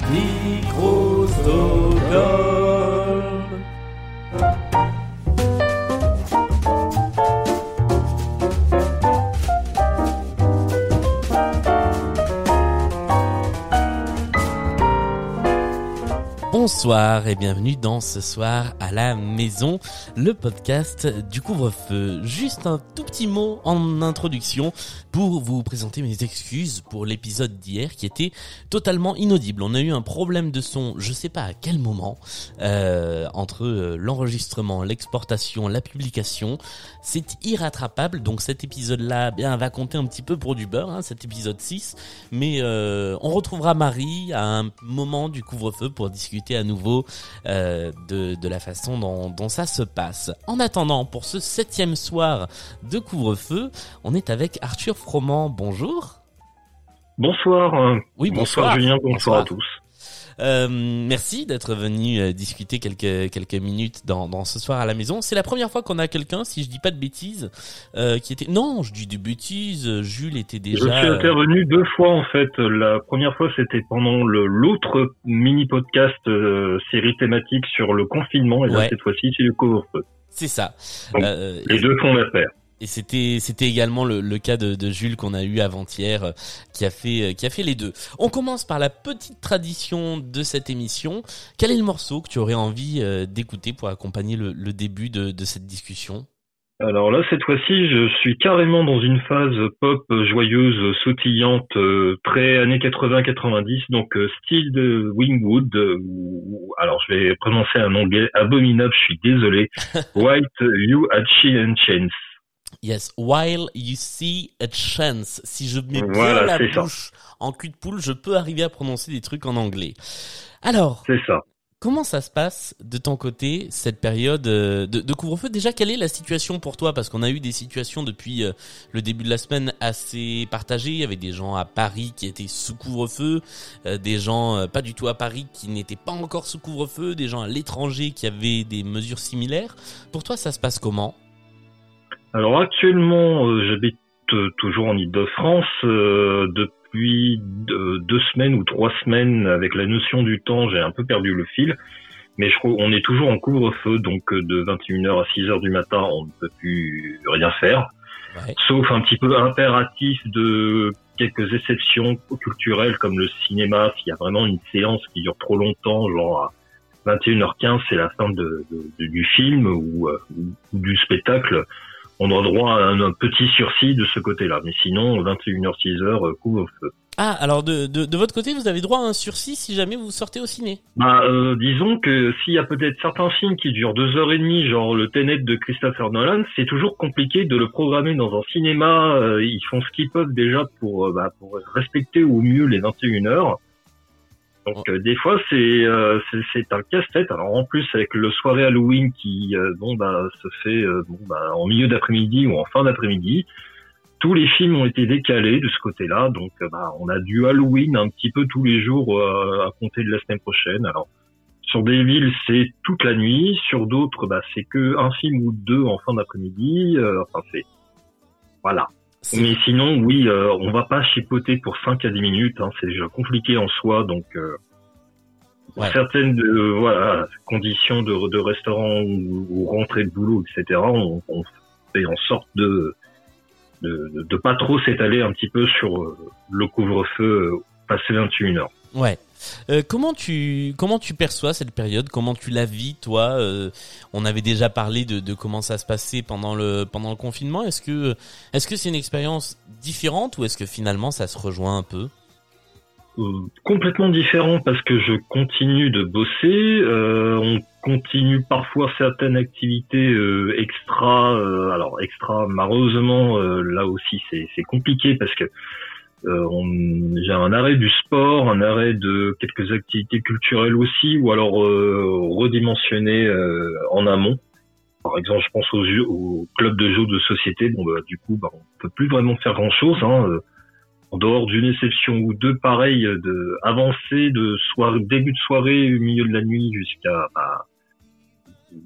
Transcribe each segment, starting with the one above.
Microsoft. Bonsoir et bienvenue dans ce soir à la maison, le podcast du couvre-feu. Juste un tout petit mot en introduction pour vous présenter mes excuses pour l'épisode d'hier qui était totalement inaudible. On a eu un problème de son, je sais pas à quel moment, euh, entre euh, l'enregistrement, l'exportation, la publication. C'est irrattrapable, donc cet épisode-là bien va compter un petit peu pour du beurre, hein, cet épisode 6. Mais euh, on retrouvera Marie à un moment du couvre-feu pour discuter à nouveau euh, de, de, la façon dont, dont, ça se passe. En attendant, pour ce septième soir de couvre-feu, on est avec Arthur Froment. Bonjour. Bonsoir. Oui, bonsoir, bonsoir Julien, bonsoir à tous. Euh, merci d'être venu euh, discuter quelques quelques minutes dans, dans ce soir à la maison. C'est la première fois qu'on a quelqu'un, si je dis pas de bêtises, euh, qui était. Non, je dis des bêtises. Jules était déjà. Je suis intervenu deux fois en fait. La première fois c'était pendant l'autre mini podcast série thématique sur le confinement et là cette fois-ci c'est le couvre-feu. C'est ça. les deux font l'affaire. Et c'était c'était également le, le, cas de, de Jules qu'on a eu avant-hier, euh, qui a fait euh, qui a fait les deux. On commence par la petite tradition de cette émission. Quel est le morceau que tu aurais envie euh, d'écouter pour accompagner le, le début de, de cette discussion? Alors là, cette fois-ci, je suis carrément dans une phase pop joyeuse, sautillante, très années 80-90, donc style de Wingwood. Alors, je vais prononcer un anglais abominable, je suis désolé. White You at and Chains. Yes, while you see a chance. Si je mets bien la bouche en cul de poule, je peux arriver à prononcer des trucs en anglais. Alors, c'est ça. Comment ça se passe de ton côté cette période euh, de, de couvre-feu? Déjà, quelle est la situation pour toi? Parce qu'on a eu des situations depuis euh, le début de la semaine assez partagées. Il y avait des gens à Paris qui étaient sous couvre-feu, euh, des gens pas du tout à Paris qui n'étaient pas encore sous couvre-feu, des gens à l'étranger qui avaient des mesures similaires. Pour toi, ça se passe comment? Alors actuellement, euh, j'habite euh, toujours en Ile-de-France euh, depuis deux, semaines ou trois semaines. Avec la notion du temps, j'ai un peu perdu le fil. Mais je crois on est toujours en couvre-feu, donc de 21h à 6h du matin, on ne peut plus rien faire. Sauf un petit peu impératif de quelques exceptions culturelles comme le cinéma, s'il y a vraiment une séance qui dure trop longtemps, genre à 21h15, c'est la fin de, du film ou du spectacle on aura droit à un, petit sursis de ce côté-là. Mais sinon, 21h, 6h, euh, couvre-feu. Ah, alors de, de, de, votre côté, vous avez droit à un sursis si jamais vous sortez au ciné Bah, euh, disons que s'il y a peut-être certains films qui durent deux heures et demie, genre le Tenet de Christopher Nolan, c'est toujours compliqué de le programmer dans un cinéma. Euh, ils font ce qu'ils peuvent déjà pour, bah, pour respecter au mieux les 21 heures. Donc euh, des fois euh, c'est c'est un casse-tête. Alors en plus avec le soirée Halloween qui euh, bon bah se fait bon bah en milieu d'après-midi ou en fin d'après-midi, tous les films ont été décalés de ce côté-là. Donc bah on a du Halloween un petit peu tous les jours à compter de la semaine prochaine. Alors sur des villes c'est toute la nuit, sur d'autres bah c'est que un film ou deux en fin d'après-midi. enfin c'est voilà. Mais sinon, oui, euh, on va pas chipoter pour 5 à 10 minutes. Hein, c'est déjà compliqué en soi, donc euh, certaines euh, voilà conditions de, de restaurant ou, ou, rentrée de boulot, etc. On, on, fait en sorte de de, de pas trop s'étaler un petit peu sur euh, le couvre-feu passé 21 heures. Ouais. Euh, comment tu comment tu perçois cette période? Comment tu la vis toi? Euh, On avait déjà parlé de, comment ça se passait pendant le pendant le confinement. Est-ce que est-ce que c'est une expérience différente ou est-ce que finalement ça se rejoint un peu? Euh, Complètement différent parce que je continue de bosser. on continue parfois certaines activités extra. alors extra, malheureusement là aussi c'est compliqué parce que euh, j'ai un arrêt du sport, un arrêt de quelques activités culturelles aussi, ou alors euh, redimensionner euh, en amont. Par exemple, je pense aux, aux clubs de jeux de société. Bon, bah, du coup, bah, on peut plus vraiment faire grand-chose. Hein, euh, en dehors d'une exception ou deux, pareil, de avancer de début de soirée, milieu de la nuit jusqu'à bah,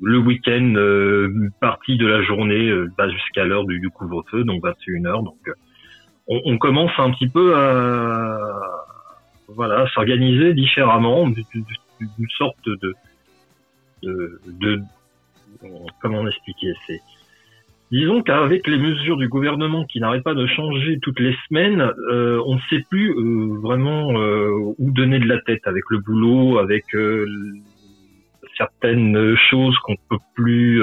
le week-end, euh, partie de la journée, bah, jusqu'à l'heure du, couvre-feu, donc 21 heures. Donc on, commence un petit peu à, voilà, s'organiser différemment, d'une sorte de, de, comment expliquer, c'est Disons qu'avec les mesures du gouvernement qui n'arrêtent pas de changer toutes les semaines, euh, on ne sait plus euh, vraiment euh, où donner de la tête avec le boulot, avec certaines choses qu'on peut plus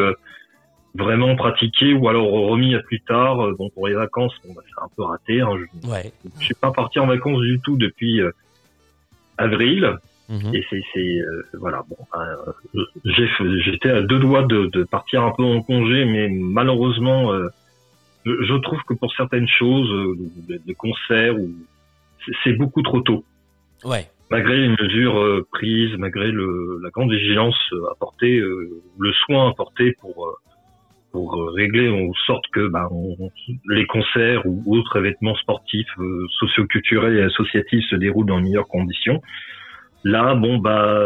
vraiment pratiquer ou alors remis à plus tard. Bon, pour les vacances, bon, bah, c'est un peu raté. Hein. Je, ouais. je suis pas parti en vacances du tout depuis avril. Mhm. Et c'est euh, voilà bon euh, j'étais à deux doigts de, de, partir un peu en congé mais malheureusement euh, je, je, trouve que pour certaines choses des, concerts ou c'est beaucoup trop tôt. Ouais. Malgré les mesures prises, malgré le, la grande vigilance apportée, le soin apporté pour pour régler en sorte que bah, les concerts ou autres événements sportifs, socioculturels et associatifs se déroulent dans les meilleures conditions. Là, bon bah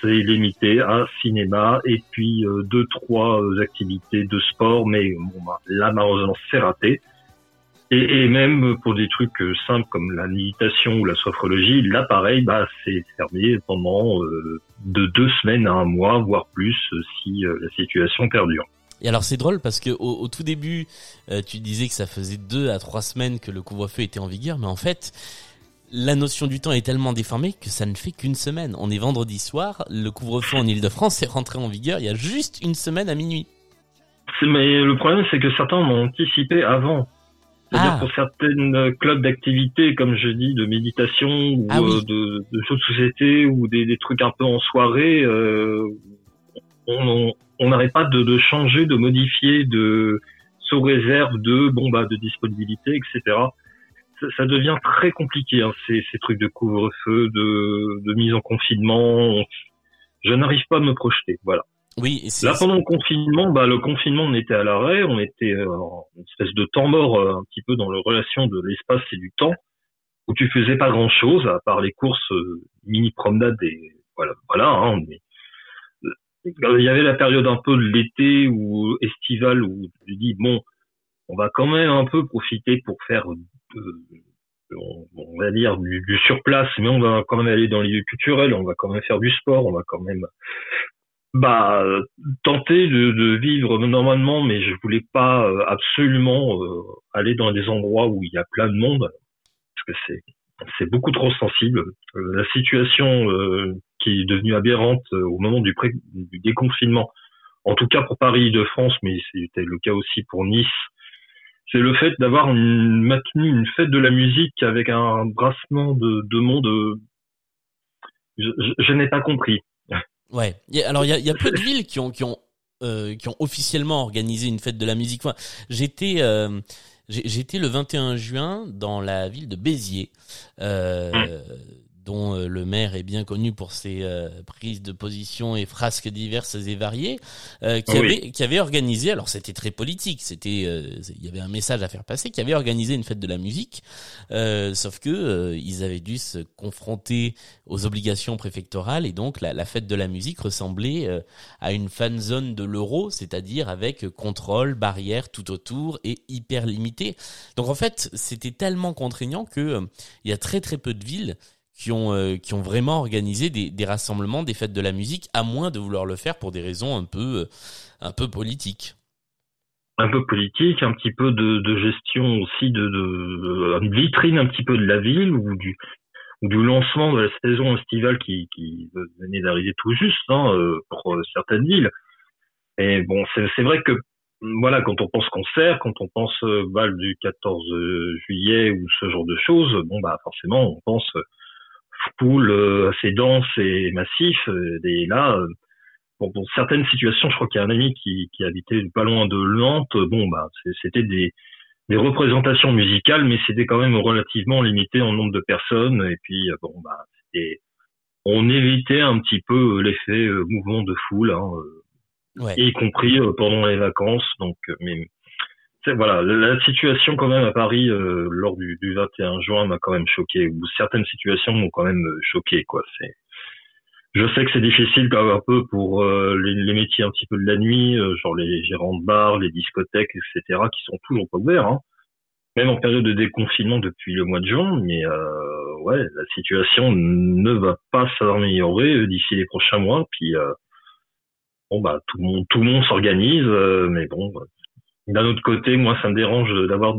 c'est limité à cinéma et puis euh, deux trois euh, activités de sport, mais bon bah, là malheureusement c'est raté. Et, même pour des trucs euh, simples comme la méditation ou la sophrologie, là pareil, bah c'est fermé pendant de deux semaines à un mois, voire plus, si la situation perdure. Et alors c'est drôle parce que au, au tout début, tu disais que ça faisait deux à trois semaines que le couvre-feu était en vigueur, mais en fait, la notion du temps est tellement déformée que ça ne fait qu'une semaine. On est vendredi soir, le couvre-feu en Ile-de-France est rentré en vigueur il y a juste une semaine à minuit. Mais le problème, c'est que certains m'ont anticipé avant. C'est-à-dire ah. pour certains clubs d'activité, comme je dis, de méditation ou ah euh, de, de, jeux de société ou des, trucs un peu en soirée, euh, on n'arrête pas de, de, changer, de modifier, de sous réserve de bon bah de disponibilité, etc ça, devient très compliqué, hein, ces, ces, trucs de couvre-feu, de, de, mise en confinement. Je n'arrive pas à me projeter, voilà. Oui. Là, pendant le confinement, bah, le confinement, on était à l'arrêt, on était euh, en espèce de temps mort, euh, un petit peu dans la relation de l'espace et du temps, où tu faisais pas grand-chose à part les courses euh, mini promenades et voilà, voilà. Hein, mais, il y avait la période un peu de l'été ou estivale où tu dis bon, on va quand même un peu profiter pour faire on, va dire du, du, surplace, mais on va quand même aller dans les lieux culturels, on va quand même faire du sport, on va quand même bah tenter de, vivre normalement, mais je voulais pas euh, absolument euh, aller dans des endroits où il y a plein de monde parce que c'est c'est beaucoup trop sensible. Euh, la situation qui est devenue aberrante au moment du, du déconfinement, en tout cas pour Paris de France, mais c'était le cas aussi pour Nice c'est le fait d'avoir maintenu une fête de la musique avec un brassement de, de monde. Euh, je, je, n'ai pas compris. Ouais. Alors il y a, y a peu de villes qui ont qui ont euh, qui ont officiellement organisé une fête de la musique. Enfin, j'étais euh, j'étais le 21 juin dans la ville de Béziers. Euh, mmh dont euh, le maire est bien connu pour ses euh, prises de position et frasques diverses et variées, euh, qui, avait, qui avait organisé, alors c'était très politique, c'était, il y avait un message à faire passer, qui avait organisé une fête de la musique, sauf que ils avaient dû se confronter aux obligations préfectorales et donc la, la fête de la musique ressemblait à une fan zone de l'euro, c'est-à-dire avec contrôle, barrière tout autour et hyper limité. Donc en fait, c'était tellement contraignant que il y a très très peu de villes qui ont euh, qui ont vraiment organisé des, des, rassemblements, des fêtes de la musique, à moins de vouloir le faire pour des raisons un peu euh, un peu politiques. Un peu politique, un petit peu de, de gestion aussi de, de, une vitrine un petit peu de la ville ou du du lancement de la saison estivale qui, qui venait d'arriver tout juste hein, euh, pour certaines villes. Et bon, c'est vrai que voilà, quand on pense concert, quand on pense bal du 14 juillet ou ce genre de choses, bon bah forcément on pense pool euh, assez dense et massif. Euh, et là, euh, bon, pour certaines situations, je crois qu'il y a un ami qui, qui habitait pas loin de Nantes. Bon, bah, c'était des, des représentations musicales, mais c'était quand même relativement limité en nombre de personnes. Et puis, bon, bah, c'était, on évitait un petit peu l'effet mouvement de foule, hein, y compris pendant les vacances. Donc, mais voilà, la situation quand même à Paris euh, lors du, du, 21 juin m'a quand même choqué, ou certaines situations m'ont quand même euh, choqué, quoi. C'est, je sais que c'est difficile quand même un peu pour euh, les, les, métiers un petit peu de la nuit, genre les gérants de bars, les discothèques, etc., qui sont toujours pas ouverts, hein. même en période de déconfinement depuis le mois de juin. Mais ouais, la situation ne va pas s'améliorer d'ici les prochains mois. Puis bon bah tout le monde tout le monde s'organise, mais bon. D'un autre côté, moi, ça me dérange d'avoir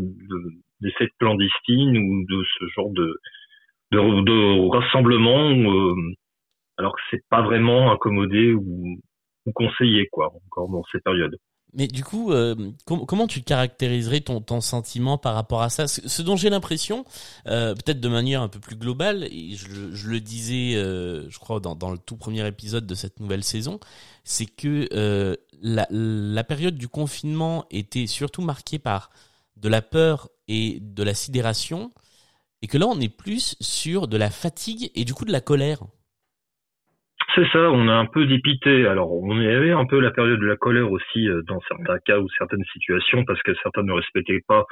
des fêtes clandestines ou de ce genre de de, de rassemblement alors que c'est pas vraiment accommodé ou, ou conseillé quoi encore dans ces périodes. Mais du coup, euh, comment tu caractériserais ton, sentiment par rapport à ça? Ce, dont j'ai l'impression, euh, peut-être de manière un peu plus globale, et je, le disais, euh, je crois, dans, le tout premier épisode de cette nouvelle saison, c'est que la, la période du confinement était surtout marquée par de la peur et de la sidération, et que là, on est plus sur de la fatigue et du coup de la colère. C'est ça, on a un peu dépité. Alors, on avait un peu la période de la colère aussi euh, dans certains cas ou certaines situations parce que certains ne respectaient pas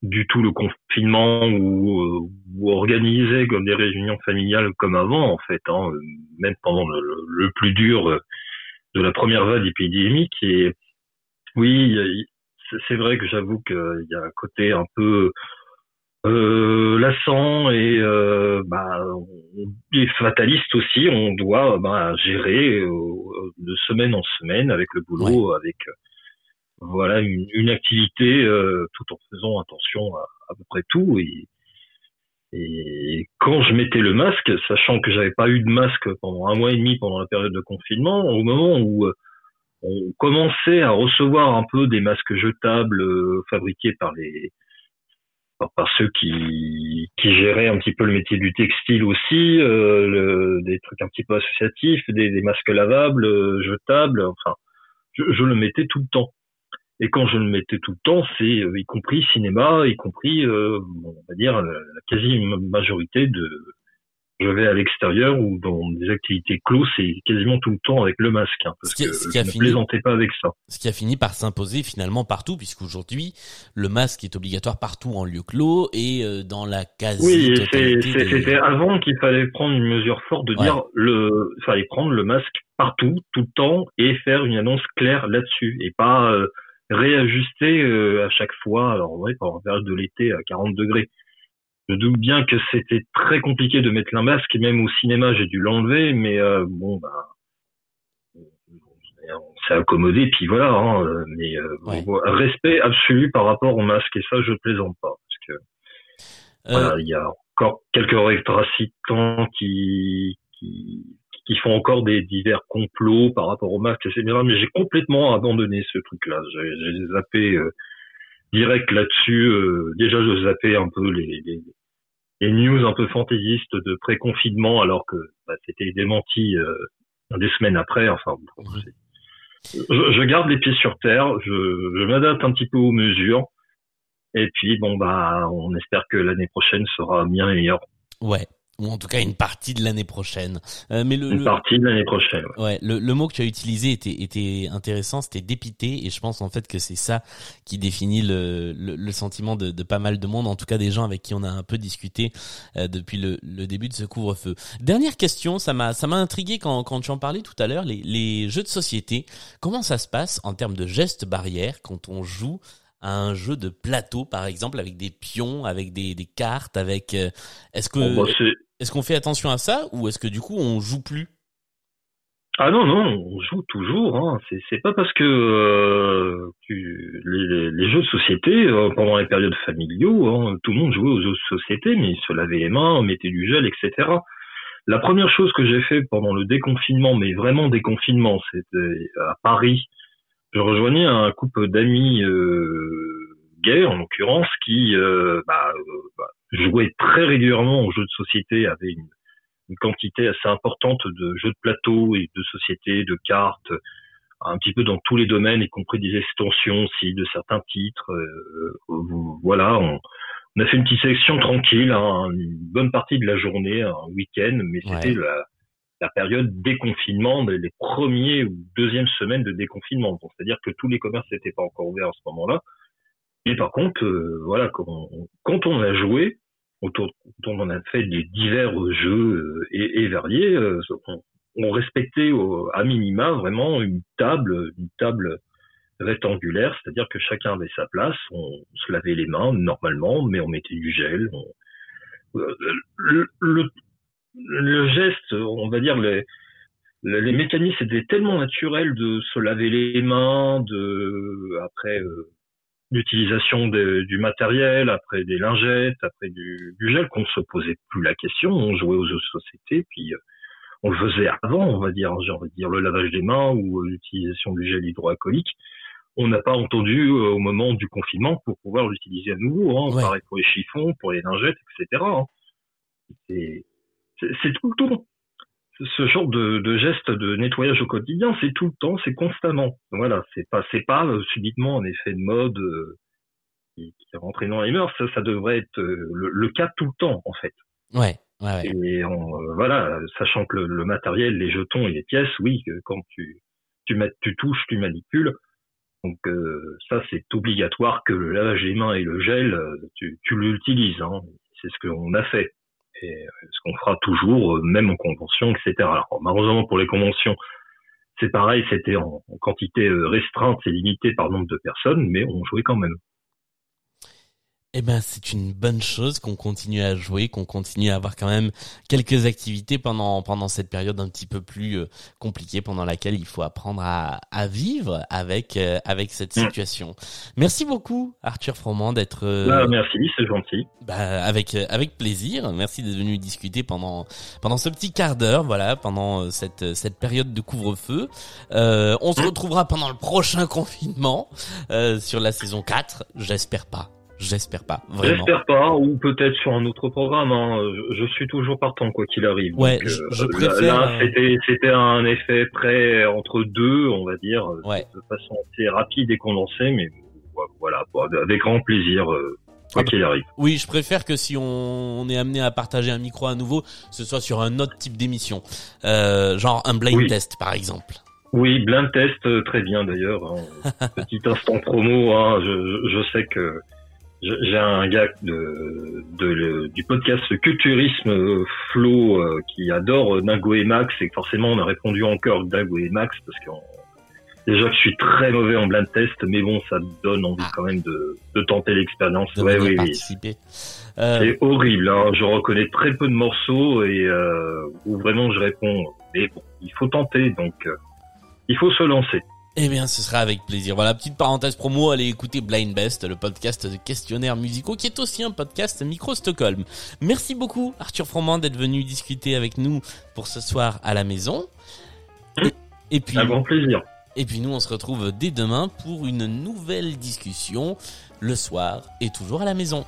du tout le confinement ou, euh, organisaient comme des réunions familiales comme avant en fait, hein, même pendant le, plus dur euh, de la première vague épidémique. Et oui, c'est vrai que j'avoue qu'il y a un côté un peu euh, lassant et euh, bah, et fataliste aussi. On doit bah, gérer euh, de semaine en semaine avec le boulot, avec euh, voilà une, une activité tout en faisant attention à, à peu près tout. Et, et quand je mettais le masque, sachant que j'avais pas eu de masque pendant un mois et demi pendant la période de confinement, au moment où on commençait à recevoir un peu des masques jetables fabriqués par les par ceux qui, géraient un petit peu le métier du textile aussi, euh, des trucs un petit peu associatifs, des, masques lavables, euh, jetables, enfin, je, le mettais tout le temps. Et quand je le mettais tout le temps, c'est euh, y compris cinéma, y compris, on va dire, la quasi-majorité de, je vais à l'extérieur ou dans des activités closes, c'est quasiment tout le temps avec le masque. Hein, parce ce qui, ce qui a ne fini, plaisantais pas avec ça. Ce qui a fini par s'imposer finalement partout, puisqu'aujourd'hui, le masque est obligatoire partout en lieu clos et euh, dans la quasi Oui, c'était avant qu'il fallait prendre une mesure forte de dire le, fallait prendre le masque partout, tout le temps, et faire une annonce claire là-dessus, et pas euh, réajuster euh, à chaque fois. Alors ouais, pendant la période de l'été à 40 degrés je doute bien que c'était très compliqué de mettre un masque, et même au cinéma, j'ai dû l'enlever, mais euh, bon, bah, on s'est accommodé, puis voilà. Hein, mais euh, respect absolu par rapport au masque, et ça, je plaisante pas, parce que euh, voilà, il y a encore quelques rétracitants qui, qui qui font encore des divers complots par rapport au masque, etc. Mais j'ai complètement abandonné ce truc-là. J'ai zappé direct là-dessus. Euh, déjà, je zappais un peu les, les, les, news un peu fantaisistes de pré-confinement, alors que bah, c'était démenti euh, des semaines après. Enfin, je, je, garde les pieds sur terre, je, je m'adapte un petit peu aux mesures. Et puis, bon, bah, on espère que l'année prochaine sera bien meilleure. Ouais, ou en tout cas une partie de l'année prochaine. Euh, mais le, une partie de l'année prochaine. Ouais, le, le, mot que tu as utilisé était, était intéressant, c'était dépité, et je pense en fait que c'est ça qui définit le, le, le sentiment de, de, pas mal de monde, en tout cas des gens avec qui on a un peu discuté euh, depuis le, le, début de ce couvre-feu. Dernière question, ça m'a ça m'a intrigué quand, quand tu en parlais tout à l'heure, les, les jeux de société, comment ça se passe en termes de gestes barrières quand on joue à un jeu de plateau, par exemple, avec des pions, avec des, des cartes, avec. Euh, est-ce que bah, est-ce qu'on fait attention à ça ou est-ce que du coup on joue plus? Ah non non, on joue toujours. Hein. C'est pas parce que euh, les, jeux de société euh, pendant les périodes familiaux, hein, tout le monde jouait aux jeux de société, mais il se lavait les mains, on mettait du gel, etc. La première chose que j'ai fait pendant le déconfinement, mais vraiment déconfinement, c'était à Paris je rejoignais un couple d'amis euh, gays, en l'occurrence, qui euh, bah, euh, jouaient très régulièrement aux jeux de société, avaient une, une, quantité assez importante de jeux de plateau et de société, de cartes, un petit peu dans tous les domaines, y compris des extensions aussi de certains titres. Euh, voilà, on, on, a fait une petite sélection tranquille, hein, une bonne partie de la journée, un week-end, mais c'était la la période déconfinement, les premiers ou deuxièmes semaines de déconfinement. C'est-à-dire que tous les commerces n'étaient pas encore ouverts à ce moment-là. Et par contre, euh, voilà, quand on, quand on, a joué, autour, quand on a fait des divers jeux euh, et, variés, euh, on, respectait à minima vraiment une table, une table rectangulaire, c'est-à-dire que chacun avait sa place, on se lavait les mains normalement, mais on mettait du gel, on, le, geste, on va dire les, mécanismes étaient tellement naturels de se laver les mains, de après euh, l'utilisation du matériel, après des lingettes, après du, du gel, qu'on se posait plus la question. On jouait aux jeux de société, puis euh, on le faisait avant, on va dire, j'ai envie de dire le lavage des mains ou l'utilisation du gel hydroalcoolique. On n'a pas entendu euh, au moment du confinement pour pouvoir l'utiliser à nouveau. Hein, Pareil pour les chiffons, pour les lingettes, etc. Hein. C'est tout le temps ce genre de, de geste de nettoyage au quotidien, c'est tout le temps, c'est constamment. Voilà, c'est pas c'est pas euh, subitement un effet de mode euh, qui, qui est rentré dans les mœurs. Ça, ça devrait être euh, le, cas tout le temps en fait. Ouais. ouais, Et voilà, sachant que le, matériel, les jetons et les pièces, oui, quand tu tu, mets, tu touches, tu manipules. Donc ça, c'est obligatoire que le lavage des mains et le gel, tu, tu l'utilises. Hein. C'est ce qu'on a fait et euh, ce qu'on fera toujours, euh, même en convention, etc. Alors, malheureusement pour les conventions, c'est pareil, c'était en, quantité euh, restreinte et limitée par nombre de personnes, mais on jouait quand même. Eh ben, c'est une bonne chose qu'on continue à jouer, qu'on continue à avoir quand même quelques activités pendant pendant cette période un petit peu plus euh, compliquée pendant laquelle il faut apprendre à, à vivre avec euh, avec cette mm. situation. Merci beaucoup Arthur Froment d'être. Euh, bah, merci, c'est gentil. Bah, avec avec plaisir. Merci d'être venu discuter pendant pendant ce petit quart d'heure, voilà, pendant cette cette période de couvre-feu. on se mm. retrouvera pendant le prochain confinement sur la saison 4, j'espère pas. J'espère pas. J'espère pas, ou peut-être sur un autre programme. Hein. Je, suis toujours partant quoi qu'il arrive. Ouais, je, euh, préfère. Là, c'était c'était un effet près entre deux, on va dire, de façon assez rapide et condensée, mais voilà, avec grand plaisir. Euh, quoi ah, qu'il arrive. Oui, je préfère que si on, est amené à partager un micro à nouveau, ce soit sur un autre type d'émission, euh, genre un blind test par exemple. Oui, blind test, très bien d'ailleurs. Hein. Petit instant promo, hein. je, je sais que j'ai un gars de, de, du podcast Culturisme Flo euh, qui adore Dingo et Max et forcément on a répondu encore Dingo et Max parce que déjà que je suis très mauvais en blind test mais bon ça donne envie quand même de, de tenter l'expérience. Ouais, oui, Euh... C'est horrible, hein. je reconnais très peu de morceaux et euh, où vraiment je réponds mais bon il faut tenter donc euh, il faut se lancer. Eh bien, ce sera avec plaisir. Voilà, petite parenthèse promo, allez écouter Blind Best, le podcast de questionnaires musicaux, qui est aussi un podcast Micro Stockholm. Merci beaucoup, Arthur Froment, d'être venu discuter avec nous pour ce soir à la maison. Et, puis, un grand plaisir. Et puis nous, on se retrouve dès demain pour une nouvelle discussion, le soir et toujours à la maison.